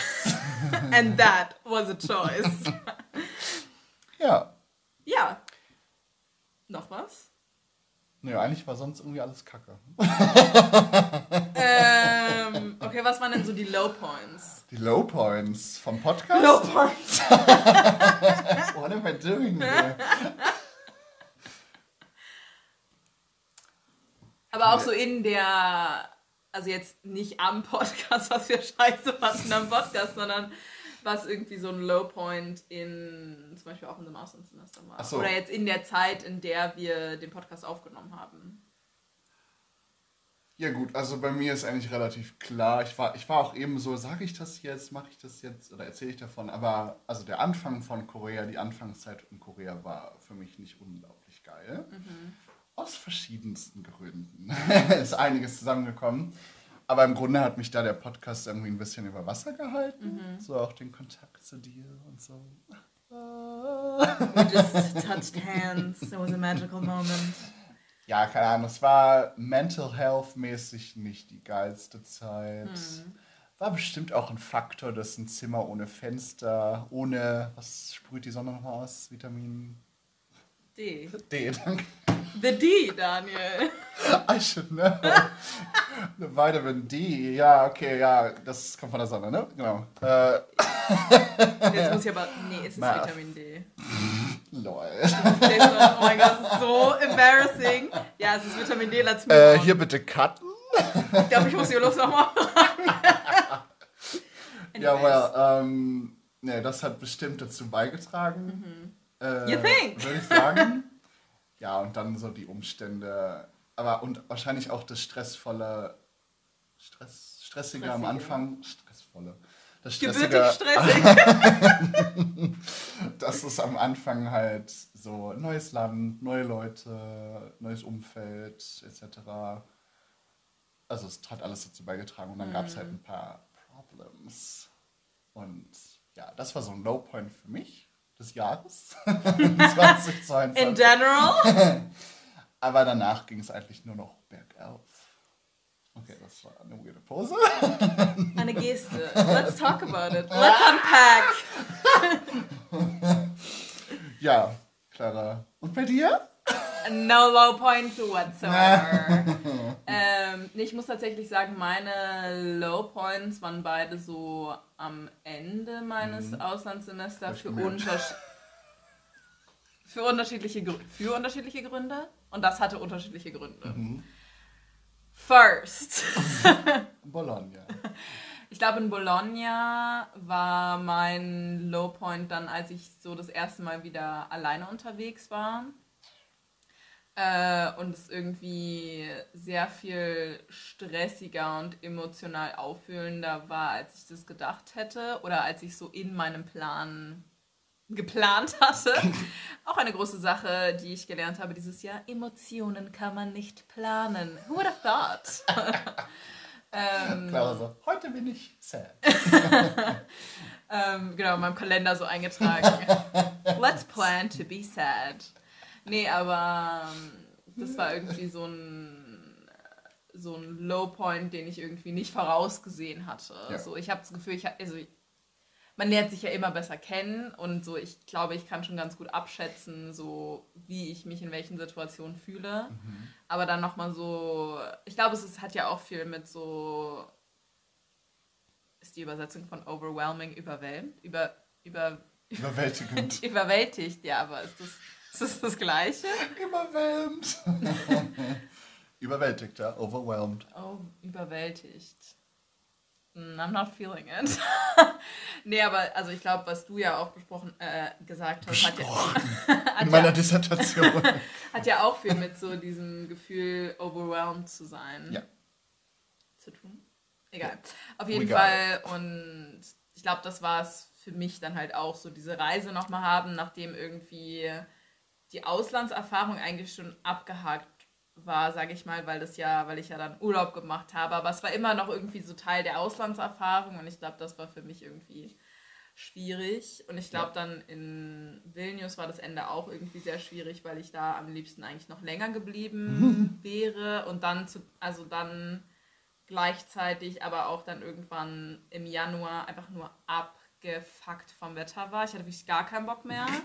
And that was a choice. Ja. ja. Noch was? Nö, eigentlich war sonst irgendwie alles kacke. ähm, okay, was waren denn so die Low Points? Die Low Points vom Podcast? Low Points. What am I doing here? Aber auch so in der, also jetzt nicht am Podcast, was wir scheiße fanden am Podcast, sondern was irgendwie so ein Low Point in, zum Beispiel auch in dem Auslandssemester war. So. Oder jetzt in der Zeit, in der wir den Podcast aufgenommen haben. Ja gut, also bei mir ist eigentlich relativ klar. Ich war, ich war auch eben so, sage ich das jetzt, mache ich das jetzt oder erzähle ich davon. Aber also der Anfang von Korea, die Anfangszeit in Korea war für mich nicht unglaublich geil. Aus verschiedensten Gründen ist einiges zusammengekommen. Aber im Grunde hat mich da der Podcast irgendwie ein bisschen über Wasser gehalten. So auch den Kontakt zu dir und so. We just touched hands. It was a magical moment. Ja, keine Ahnung, es war mental health mäßig nicht die geilste Zeit. War bestimmt auch ein Faktor, dass ein Zimmer ohne Fenster, ohne, was sprüht die Sonne nochmal aus? Vitamin D. D, danke. The D, Daniel. I should know. Vitamin D, ja, okay, ja, das kommt von der Sonne, ne? Genau. Äh, Jetzt muss ich aber. Nee, es ist Math. Vitamin D. lol. Oh mein Gott, das ist so embarrassing. Ja, es ist Vitamin D, let's move Äh, hier bitte cutten. Ich glaube, ich muss die Luft nochmal Ja, well, ähm, ne, das hat bestimmt dazu beigetragen. Äh, Mhm. You think? Würde ich sagen. Ja, und dann so die Umstände. Aber und wahrscheinlich auch das stressvolle, Stress, stressige am Stressige. Anfang. Stressvolle. Das Gebürtig stressige, stressig. das ist am Anfang halt so neues Land, neue Leute, neues Umfeld, etc. Also es hat alles dazu beigetragen und dann gab es halt ein paar Problems. Und ja, das war so ein Low Point für mich des Jahres 2022. In general. Aber danach ging es eigentlich nur noch bergauf. Okay, das war eine weirde Pose. Eine Geste. Let's talk about it. Let's unpack. ja, Clara. Und bei dir? No low points whatsoever. ähm, ich muss tatsächlich sagen, meine Low Points waren beide so am Ende meines mhm. Auslandssemesters für, unterschied für, unterschiedliche für unterschiedliche Gründe. Und das hatte unterschiedliche Gründe. Mhm. First. Bologna. Ich glaube, in Bologna war mein Low Point dann, als ich so das erste Mal wieder alleine unterwegs war. Äh, und es irgendwie sehr viel stressiger und emotional auffühlender war, als ich das gedacht hätte oder als ich so in meinem Plan geplant hatte. Auch eine große Sache, die ich gelernt habe dieses Jahr. Emotionen kann man nicht planen. Who would have thought? ähm, Clara so, heute bin ich sad. ähm, genau, in meinem Kalender so eingetragen. Let's plan to be sad. Nee, aber ähm, das war irgendwie so ein so ein Low Point, den ich irgendwie nicht vorausgesehen hatte. Ja. So, ich habe das Gefühl, ich also man lernt sich ja immer besser kennen und so, ich glaube, ich kann schon ganz gut abschätzen, so wie ich mich in welchen Situationen fühle. Mhm. Aber dann nochmal so, ich glaube, es ist, hat ja auch viel mit so, ist die Übersetzung von overwhelming überwältigt? Über, über, Überwältigend. überwältigt, ja, aber ist das, ist das das Gleiche? Überwältigt. Überwältigt, ja, overwhelmed. Oh, überwältigt. Mm, I'm not feeling it. nee, aber also ich glaube, was du ja auch besprochen äh, gesagt hast, hat ja, hat in meiner ja, Dissertation. hat ja auch viel mit so diesem Gefühl, overwhelmed zu sein. Ja. Zu tun. Egal. Auf jeden Egal. Fall. Und ich glaube, das war es für mich dann halt auch so, diese Reise nochmal haben, nachdem irgendwie die Auslandserfahrung eigentlich schon abgehakt war, sage ich mal, weil das ja, weil ich ja dann Urlaub gemacht habe. Aber es war immer noch irgendwie so Teil der Auslandserfahrung und ich glaube, das war für mich irgendwie schwierig. Und ich glaube, dann in Vilnius war das Ende auch irgendwie sehr schwierig, weil ich da am liebsten eigentlich noch länger geblieben wäre und dann zu, also dann gleichzeitig aber auch dann irgendwann im Januar einfach nur abgefuckt vom Wetter war. Ich hatte wirklich gar keinen Bock mehr.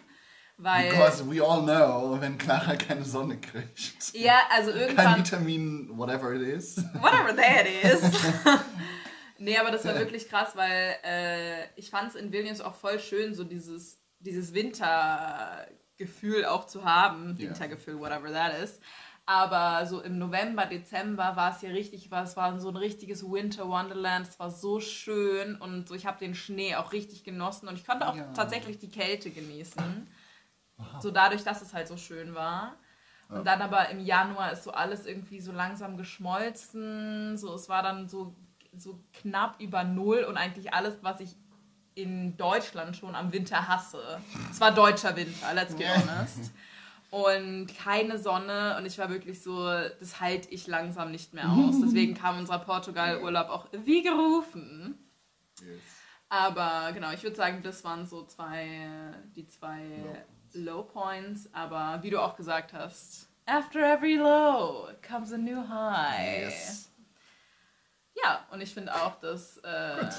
Weil, Because we all know, wenn Clara keine Sonne kriegt. Ja, also irgendwann. Kein Vitamin, whatever it is. Whatever that is. nee, aber das war wirklich krass, weil äh, ich fand es in Vilnius auch voll schön, so dieses, dieses Wintergefühl auch zu haben. Wintergefühl, whatever that is. Aber so im November, Dezember war es hier richtig, es war so ein richtiges Winter Wonderland. Es war so schön und so, ich habe den Schnee auch richtig genossen und ich konnte auch ja. tatsächlich die Kälte genießen. So dadurch, dass es halt so schön war. Und dann aber im Januar ist so alles irgendwie so langsam geschmolzen. So, es war dann so, so knapp über Null und eigentlich alles, was ich in Deutschland schon am Winter hasse. Es war deutscher Winter, let's be honest. Und keine Sonne und ich war wirklich so, das halte ich langsam nicht mehr aus. Deswegen kam unser Portugal-Urlaub auch wie gerufen. Yes. Aber genau, ich würde sagen, das waren so zwei, die zwei Low Points, aber wie du auch gesagt hast, after every low comes a new high. Yes. Ja, und ich finde auch, dass. Äh,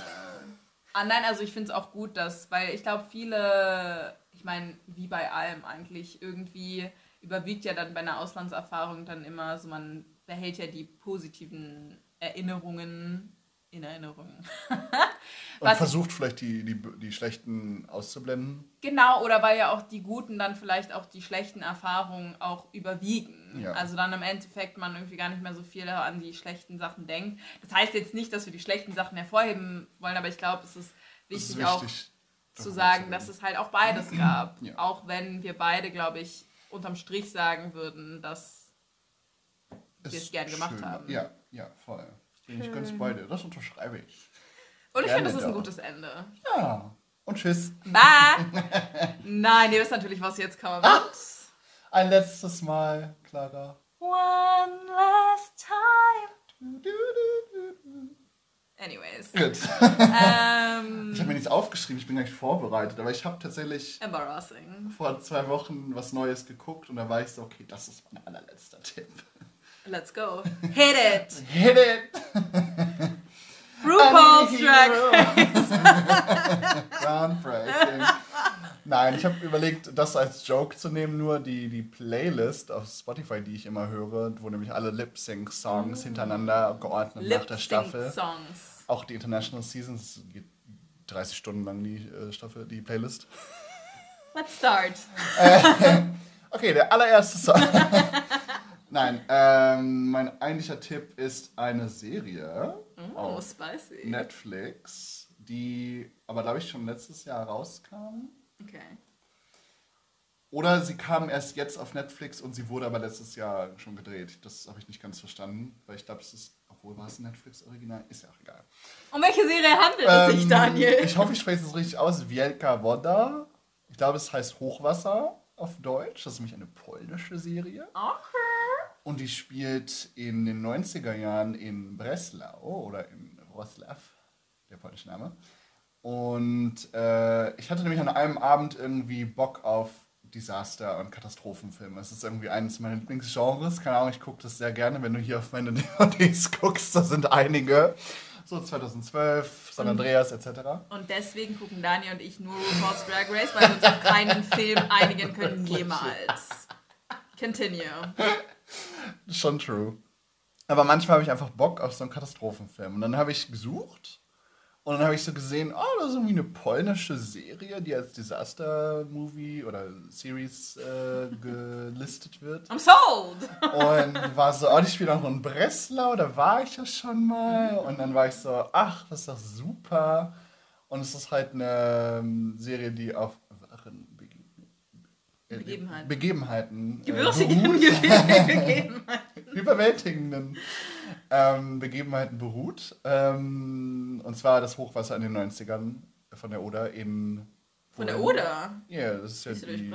ah, nein, also ich finde es auch gut, dass, weil ich glaube, viele, ich meine, wie bei allem eigentlich, irgendwie überwiegt ja dann bei einer Auslandserfahrung dann immer so, man behält ja die positiven Erinnerungen in Erinnerung. und versucht vielleicht die, die, die schlechten auszublenden. Genau, oder weil ja auch die guten dann vielleicht auch die schlechten Erfahrungen auch überwiegen. Ja. Also dann im Endeffekt man irgendwie gar nicht mehr so viel an die schlechten Sachen denkt. Das heißt jetzt nicht, dass wir die schlechten Sachen hervorheben wollen, aber ich glaube, es ist wichtig, ist wichtig auch zu sagen, dass es halt auch beides gab. Ja. Auch wenn wir beide, glaube ich, unterm Strich sagen würden, dass wir es gern gemacht haben. Ja, ja, voll. Bin ich ganz bei dir. Das unterschreibe ich. Und ich finde, das ist ein gutes Ende. Ja. Und tschüss. Bye. Nein, ihr wisst natürlich, was jetzt kommt. Ah, ein letztes Mal, Clara. One last time. Anyways. Gut. Ähm, ich habe mir nichts aufgeschrieben. ich bin gar nicht vorbereitet, aber ich habe tatsächlich vor zwei Wochen was Neues geguckt und da war ich so, okay, das ist mein allerletzter Tipp. Let's go. Hit it! Hit it! RuPaul's Drag. Groundbreaking. Nein, ich habe überlegt, das als Joke zu nehmen, nur die, die Playlist auf Spotify, die ich immer höre, wo nämlich alle Lip-Sync-Songs hintereinander geordnet nach der Staffel. Songs. Auch die International Seasons, geht 30 Stunden lang die äh, Staffel, die Playlist. Let's start. Okay, der allererste Song. Nein, ähm, mein eigentlicher Tipp ist eine Serie Oh, auf spicy. Netflix, die aber, glaube ich, schon letztes Jahr rauskam. Okay. Oder sie kam erst jetzt auf Netflix und sie wurde aber letztes Jahr schon gedreht. Das habe ich nicht ganz verstanden, weil ich glaube, es ist, obwohl war es ein Netflix-Original, ist ja auch egal. Um welche Serie handelt es sich, Ähm, Daniel? Ich hoffe, ich spreche es richtig aus. Wielka Woda. Ich glaube, es heißt Hochwasser auf Deutsch. Das ist nämlich eine polnische Serie. Okay. Und die spielt in den 90er Jahren in Breslau oder in Wroclaw, der polnische Name. Und äh, ich hatte nämlich an einem Abend irgendwie Bock auf Desaster- und Katastrophenfilme. Es ist irgendwie eines meiner Lieblingsgenres. Keine Ahnung, ich gucke das sehr gerne. Wenn du hier auf meine DVDs guckst, da sind einige. So 2012, San Andreas etc. Und deswegen gucken Daniel und ich nur RuPaul's Drag Race, weil wir uns auf keinen Film einigen können jemals. Continue. Schon true. Aber manchmal habe ich einfach Bock auf so einen Katastrophenfilm. Und dann habe ich gesucht und dann habe ich so gesehen, oh, das ist irgendwie eine polnische Serie, die als Disaster-Movie oder Series äh, gelistet wird. I'm sold! Und war so, oh, die spielt auch in Breslau, da war ich ja schon mal. Und dann war ich so, ach, das ist doch super. Und es ist halt eine ähm, Serie, die auf wahren Bege äh, Begebenheiten. Begebenheiten äh, Gebürtigen beruht Gegebenheiten. überwältigenden ähm, Begebenheiten beruht. Ähm, und zwar das Hochwasser in den 90ern von der Oder in. Von der Oder? Ja, das ist ja die.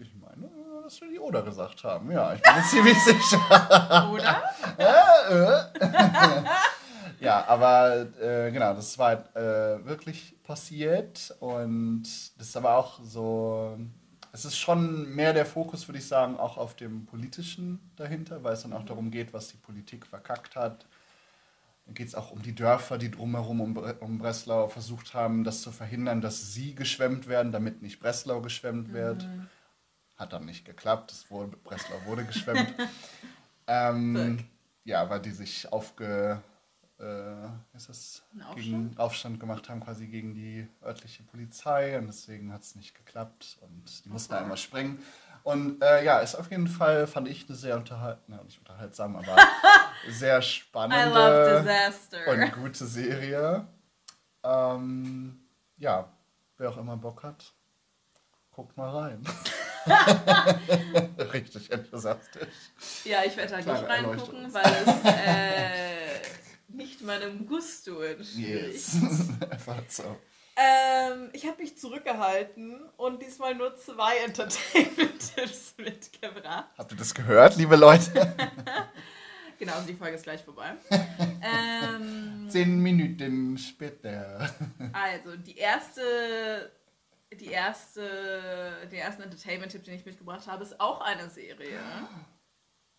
Ich meine, dass wir die Oder gesagt haben. Ja, ich bin mir ziemlich sicher. Oder? Ja, aber äh, genau, das war äh, wirklich passiert und das ist aber auch so. Es ist schon mehr der Fokus, würde ich sagen, auch auf dem Politischen dahinter, weil es dann auch darum geht, was die Politik verkackt hat. Dann geht es auch um die Dörfer, die drumherum um, um Breslau versucht haben, das zu verhindern, dass sie geschwemmt werden, damit nicht Breslau geschwemmt wird. Hat dann nicht geklappt, es wurde, Breslau wurde geschwemmt. ähm, ja, weil die sich aufge... Äh, ist das Ein gegen Aufstand gemacht haben, quasi gegen die örtliche Polizei und deswegen hat es nicht geklappt und die mussten einmal springen. Und äh, ja, ist auf jeden Fall, fand ich, eine sehr unterhaltsame, nicht unterhaltsam, aber sehr spannende und gute Serie. Ähm, ja, wer auch immer Bock hat, guckt mal rein. Richtig enthusiastisch. Ja, ich werde da nicht reingucken, weil es äh, nicht meinem Gusto entspricht. Yes. Einfach so. Ähm, ich habe mich zurückgehalten und diesmal nur zwei Entertainment-Tipps mitgebracht. Habt ihr das gehört, liebe Leute? Genau, also die Folge ist gleich vorbei. ähm, Zehn Minuten später. also, die erste, die erste, der erste Entertainment-Tipp, den ich mitgebracht habe, ist auch eine Serie.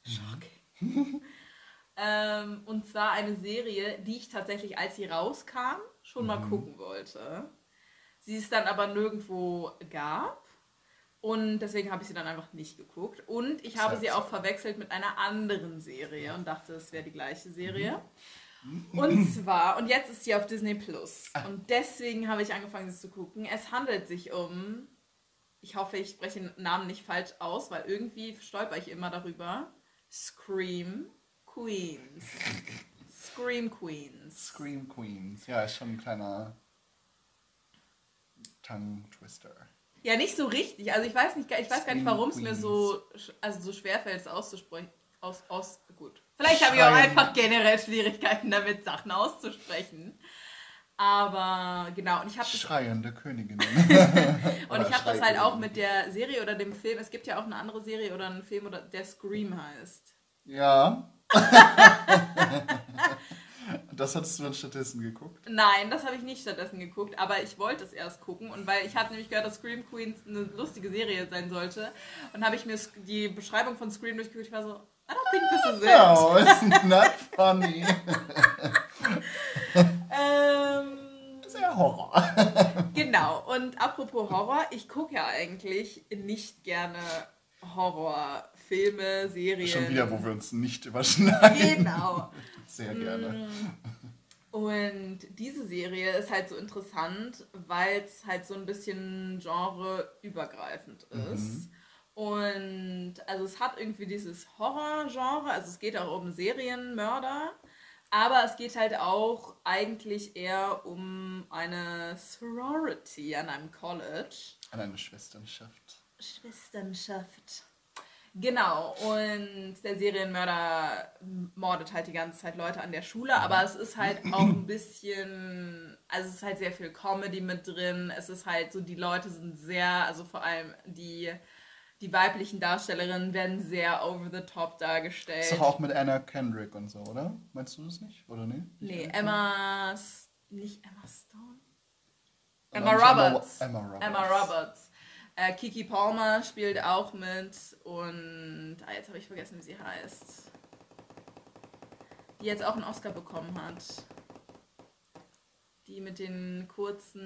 Shocking. Ähm, und zwar eine Serie, die ich tatsächlich, als sie rauskam, schon mal gucken wollte. Sie es dann aber nirgendwo gab. Und deswegen habe ich sie dann einfach nicht geguckt. Und ich habe sie auch verwechselt mit einer anderen Serie und dachte, es wäre die gleiche Serie. Und zwar, und jetzt ist sie auf Disney Plus. Und deswegen habe ich angefangen, sie zu gucken. Es handelt sich um, ich hoffe, ich spreche den Namen nicht falsch aus, weil irgendwie stolper ich immer darüber. Scream Queens. Scream Queens. Scream Queens. Ja, ist schon ein kleiner Tongue Twister. Ja, nicht so richtig. Also ich weiß nicht, ich weiß gar nicht, warum es mir so, also so schwer fällt, es auszusprechen. Aus, aus, gut. Vielleicht habe ich auch einfach generell Schwierigkeiten damit, Sachen auszusprechen. Aber genau, und ich habe das Schreiende Königinnen. Und ich habe das halt auch mit der Serie oder dem Film. Es gibt ja auch eine andere Serie oder einen Film, oder der Scream heißt. Ja. das hattest du dann stattdessen geguckt? Nein, das habe ich nicht stattdessen geguckt, aber ich wollte es erst gucken und weil ich hatte nämlich gehört, dass Scream Queens eine lustige Serie sein sollte und habe ich mir die Beschreibung von Scream durchgeguckt, ich war so, I don't think this is it. No, it's not funny. ähm, Sehr Horror. genau, und apropos Horror, ich gucke ja eigentlich nicht gerne Horrorfilme, Serien. Schon wieder, wo wir uns nicht überschneiden. Genau. Sehr gerne. Und diese Serie ist halt so interessant, weil es halt so ein bisschen genreübergreifend ist. Und also es hat irgendwie dieses Horror-Genre, also es geht auch um Serienmörder, aber es geht halt auch eigentlich eher um eine Sorority an einem College. An eine Schwesternschaft. Schwesternschaft. Genau, und der Serienmörder mordet halt die ganze Zeit Leute an der Schule, aber es ist halt auch ein bisschen, also es ist halt sehr viel Comedy mit drin, es ist halt so, die Leute sind sehr, also vor allem die, die weiblichen Darstellerinnen werden sehr over the top dargestellt. Ist doch auch mit Anna Kendrick und so, oder? Meinst du das nicht? Oder nee? Nee, Emma, nicht Emma Stone? Emma Roberts. Emma Roberts. Emma Roberts. Äh, Kiki Palmer spielt auch mit und ah, jetzt habe ich vergessen, wie sie heißt. Die jetzt auch einen Oscar bekommen hat. Die mit den kurzen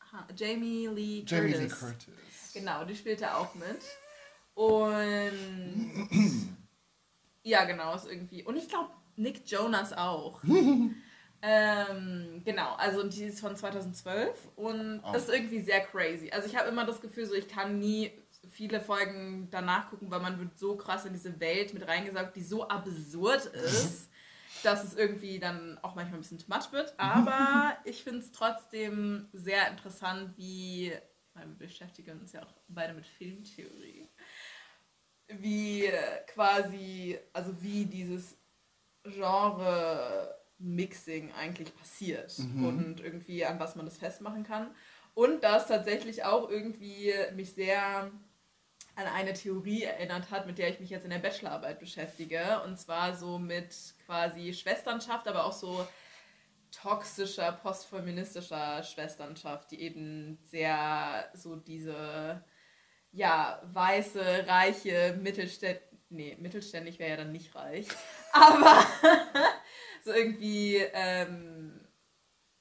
ha Jamie Lee Jamie Curtis. Lee Curtis. Genau, die spielt da auch mit. Und ja, genau, ist irgendwie. Und ich glaube, Nick Jonas auch. ähm, genau, also die ist von 2012 und Oh. das ist irgendwie sehr crazy. Also ich habe immer das Gefühl, so ich kann nie viele Folgen danach gucken, weil man wird so krass in diese Welt mit reingesaugt, die so absurd ist, dass es irgendwie dann auch manchmal ein bisschen too much wird. Aber ich finde es trotzdem sehr interessant, wie, weil wir beschäftigen uns ja auch beide mit Filmtheorie, wie quasi, also wie dieses Genre-Mixing eigentlich passiert und irgendwie an was man das festmachen kann. Und das tatsächlich auch irgendwie mich sehr an eine Theorie erinnert hat, mit der ich mich jetzt in der Bachelorarbeit beschäftige. Und zwar so mit quasi Schwesternschaft, aber auch so toxischer, postfeministischer Schwesternschaft, die eben sehr so diese, ja, weiße, reiche, mittelständische, nee, mittelständig wäre ja dann nicht reich, aber so irgendwie, ähm,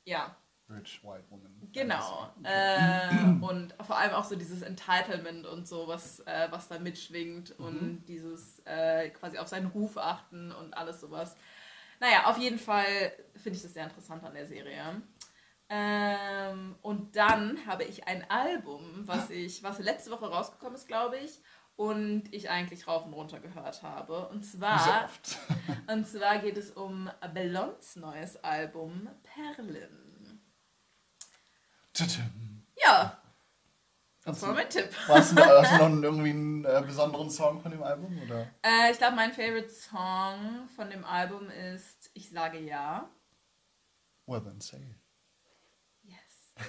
ja, Rich White Woman. Genau. Äh, und vor allem auch so dieses Entitlement und so, was, äh, was da mitschwingt und dieses äh, quasi auf seinen Ruf achten und alles sowas. Naja, auf jeden Fall finde ich das sehr interessant an der Serie. Ähm, und dann habe ich ein Album, was ich, was letzte Woche rausgekommen ist, glaube ich, und ich eigentlich rauf und runter gehört habe. Und zwar, oft. und zwar geht es um Blondes neues Album Perlen. Tütüm. Ja, das war du, mein Tipp. hast du, hast du noch einen- irgendwie einen äh, besonderen Song von dem Album? Oder? Äh, ich glaube, mein Favorite Song von dem Album ist Ich sage ja. Well then say it. Yes.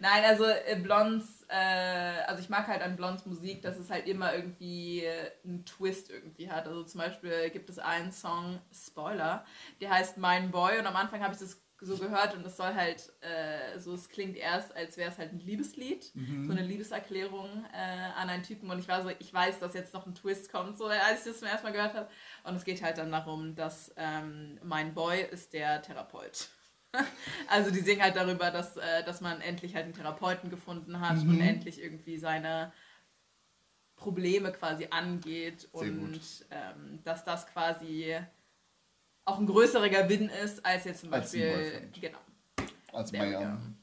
Nein, also äh, Blondes, äh, also ich mag halt an Blondes Musik, dass es halt immer irgendwie äh, einen Twist irgendwie hat. Also zum Beispiel gibt es einen Song, Spoiler, der heißt Mein Boy und am Anfang habe ich das so gehört und es soll halt, äh, so es klingt erst, als wäre es halt ein Liebeslied, so eine Liebeserklärung äh, an einen Typen und ich war so, ich weiß, dass jetzt noch ein Twist kommt, so als ich das zum ersten Mal gehört habe und es geht halt dann darum, dass ähm, mein Boy ist der Therapeut. Also die singen halt darüber, dass, äh, dass man endlich halt einen Therapeuten gefunden hat und endlich irgendwie seine Probleme quasi angeht Sehr und ähm, dass das quasi auch ein größerer Gewinn ist als jetzt zum Als Beispiel genau. Als Mayan.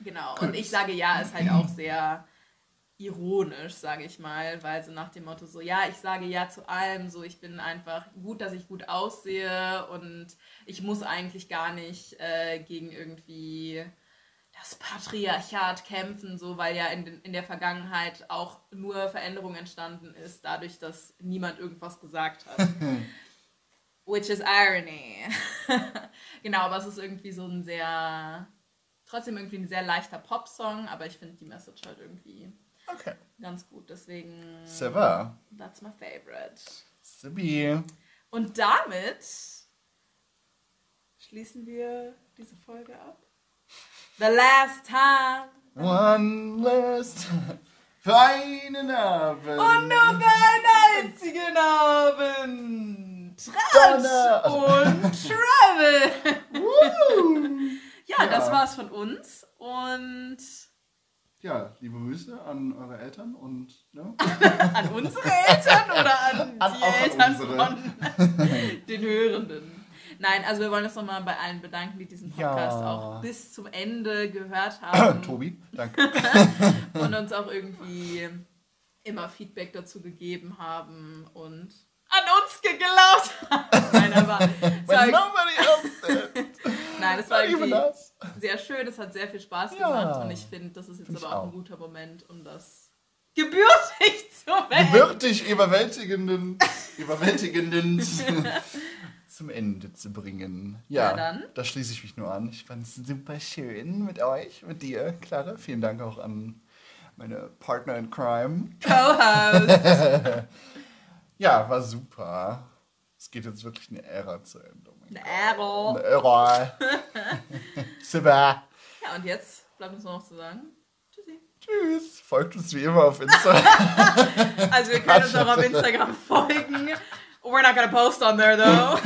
genau. Cool. und ich sage ja ist halt auch sehr ironisch sage ich mal weil so nach dem Motto so ja ich sage ja zu allem so ich bin einfach gut dass ich gut aussehe und ich muss eigentlich gar nicht äh, gegen irgendwie das Patriarchat kämpfen, so weil ja in, den, in der Vergangenheit auch nur Veränderung entstanden ist, dadurch, dass niemand irgendwas gesagt hat. Which is irony. genau, aber es ist irgendwie so ein sehr, trotzdem irgendwie ein sehr leichter Pop-Song, aber ich finde die Message halt irgendwie Okay. ganz gut. Deswegen, va. that's my favorite. Sabi. Und damit schließen wir diese Folge ab. The last time. One last für einen Abend. Und nur für einen einzigen Abend. Tratsch und Travel. Ja, Ja. das war's von uns. Und Ja, liebe Grüße an eure Eltern und ne? an unsere Eltern oder an An- die Eltern unsere. von den Hörenden? Nein, also wir wollen uns nochmal bei allen bedanken, die diesen Podcast Ja. auch bis zum Ende gehört haben Tobi, danke. und uns auch irgendwie immer Feedback dazu gegeben haben und an uns geglaubt haben. Nein, aber When nobody else did. Nein, es war irgendwie us. sehr schön, es hat sehr viel Spaß Ja. gemacht und ich finde, das ist jetzt aber auch, ein guter Moment, um das gebürtig zu beenden. Würdig überwältigenden, überwältigenden zum Ende zu bringen. Ja, Ja, dann. da schließe ich mich nur an. Ich fand es super schön mit euch, mit dir, Clara. Vielen Dank auch an meine Partner in Crime. Co-Host. Ja, war super. Es geht jetzt wirklich eine Ära zu Ende. Gott. Ära. Eine Ära. super. Ja, und jetzt bleibt uns nur noch zu sagen. Tschüssi. Tschüss. Folgt uns wie immer auf Instagram. Also wir können uns auch auf Instagram folgen. We're not gonna post on there though.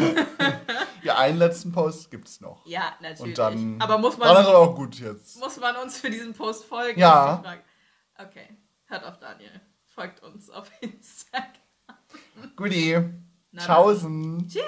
ja, einen letzten Post gibt's noch. ja, natürlich. Und dann. aber muss Dann ist man, auch gut jetzt. muss man uns für diesen Post folgen? Ja. Okay, hört auf Daniel. Folgt uns auf Instagram. Guti. Na Tschaußen. Tschüss.